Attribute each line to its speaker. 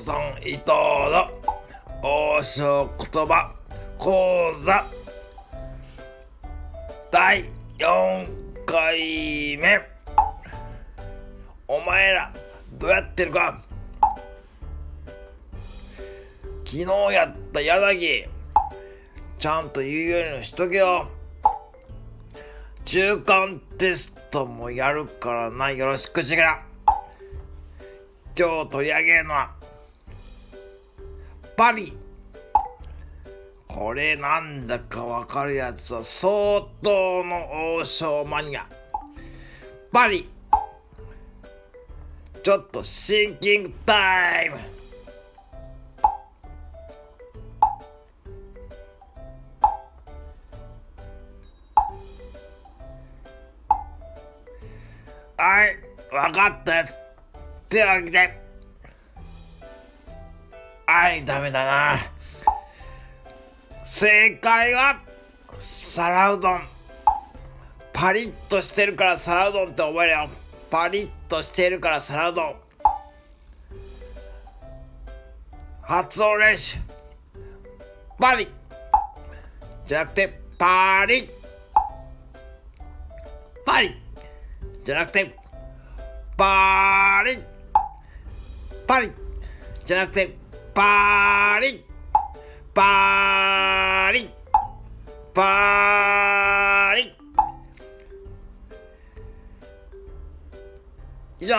Speaker 1: 伊藤の王将言葉講座。第4回目。お前らどうやってるか。昨日やった柳。ちゃんと言うようにしとけよ。中間テストもやるからな。よろしくしげら今日取り上げるのはパリ。これなんだかわかるやつは相当の王将マニア。パリ。ちょっとシンキングタイム。はいわかったやつ。手を挙げて。はいダメだな。正解は皿うどん。パリッとしてるから皿うどんって覚えるよ。パリッとしてるから皿うどん。発音練習。パリ。じゃなくてパリ。パリ。じゃなくてパリ。パリ。じゃなくてパリパリパリ以上